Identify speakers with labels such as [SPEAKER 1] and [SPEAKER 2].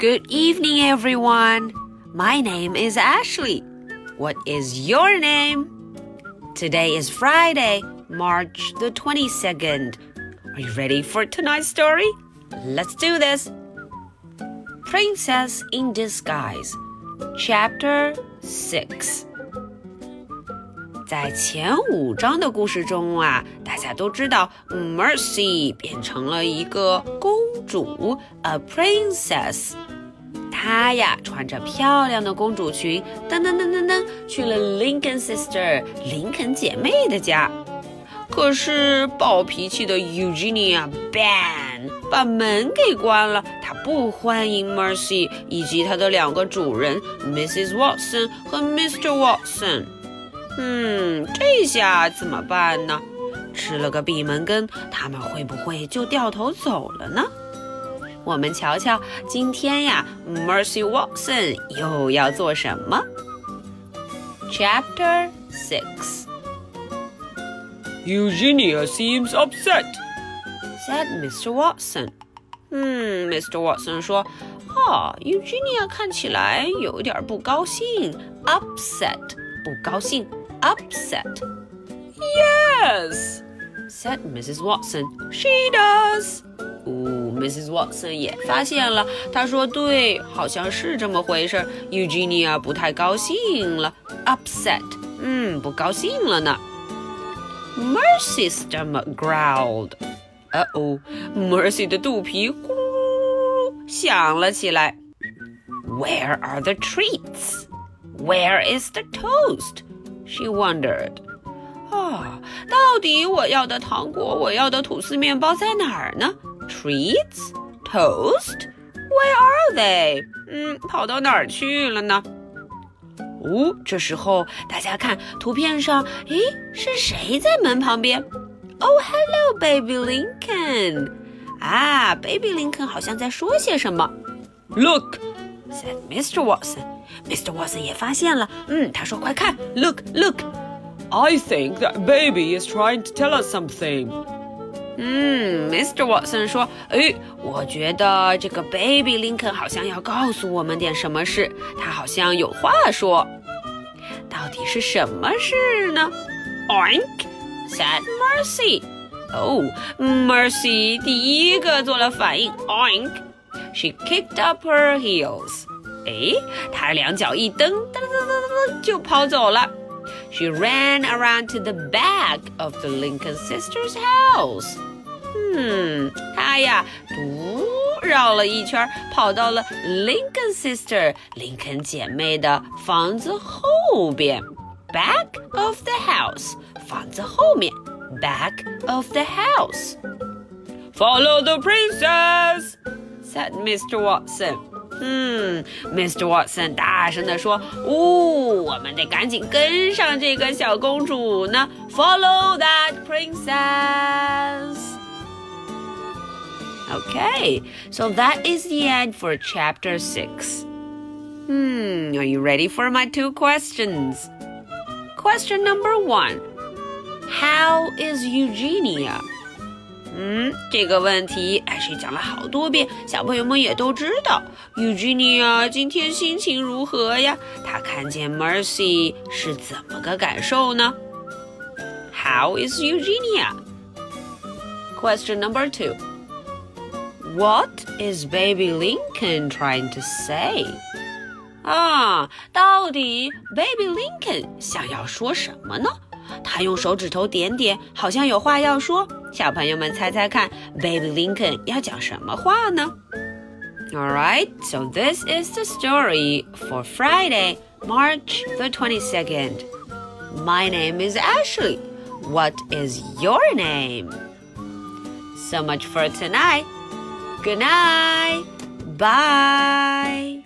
[SPEAKER 1] Good evening, everyone. My name is Ashley. What is your name? Today is Friday, March the 22nd. Are you ready for tonight's story? Let's do this. Princess in Disguise, Chapter 6. 在前五章的故事中啊，大家都知道，Mercy 变成了一个公主，a princess。她呀，穿着漂亮的公主裙，噔噔噔噔噔，去了 Lincoln sister 林肯姐妹的家。可是暴脾气的 Eugenia ban 把门给关了，她不欢迎 Mercy 以及她的两个主人 Mrs. Watson 和 Mr. Watson。嗯，这下怎么办呢？吃了个闭门羹，他们会不会就掉头走了呢？我们瞧瞧，今天呀，Mercy Watson 又要做什么？Chapter Six.
[SPEAKER 2] Eugenia seems upset,
[SPEAKER 1] said Mr. Watson. 嗯，Mr. Watson 说，哦，Eugenia 看起来有点不高兴，upset，不高兴。upset?
[SPEAKER 2] Yes,
[SPEAKER 1] said Mrs. Watson. She does. 哦，Mrs. Watson 也发现了，她说：“对，好像是这么回事。Eugenia 不太高兴了，upset，嗯，不高兴了呢。” Mercy's stomach growled. 呃哦，Mercy 的肚皮咕噜响了起来。Where are the treats? Where is the toast? She wondered. 啊，到底我要的糖果，我要的吐司面包在哪儿呢？Treats, toast, where are they？嗯，跑到哪儿去了呢？哦，这时候大家看图片上，诶，是谁在门旁边？Oh, hello, baby Lincoln. 啊，baby Lincoln 好像在说些什么。
[SPEAKER 2] Look,
[SPEAKER 1] said Mr. Watson. Mr. Watson 也发现了，嗯，他说：“快看，Look, look!
[SPEAKER 2] I think that baby is trying to tell us something.”
[SPEAKER 1] 嗯，Mr. Watson 说：“哎，我觉得这个 Baby Lincoln 好像要告诉我们点什么事，他好像有话说。到底是什么事呢？”Oink! said Mercy. 哦，Mercy 第一个做了反应。Oink! She kicked up her heels. 哎，她两脚一蹬，噔噔噔噔噔就跑走了。She ran around to the back of the Lincoln sisters' house. 嗯，她呀，嘟绕了一圈，跑到了 Lincoln sister 林肯姐妹的房子后边。Back of the house，房子后面。Back of the house.
[SPEAKER 2] Follow the princess,
[SPEAKER 1] said Mr. Watson. 嗯，Mr. Watson 大声地说：“哦，我们得赶紧跟上这个小公主呢！Follow that princess!” Okay, so that is the end for chapter six. Hmm, are you ready for my two questions? Question number one How is Eugenia? 嗯，这个问题艾谁讲了好多遍，小朋友们也都知道。Eugenia 今天心情如何呀？她看见 Mercy 是怎么个感受呢？How is Eugenia? Question number two. What is Baby Lincoln trying to say? 啊，到底 Baby Lincoln 想要说什么呢？ 他用手指头点点，好像有话要说。小朋友们猜猜看，Baby Lincoln 要讲什么话呢？Alright, so this is the story for Friday, March the 22nd. My name is Ashley. What is your name? So much for tonight. Good night. Bye.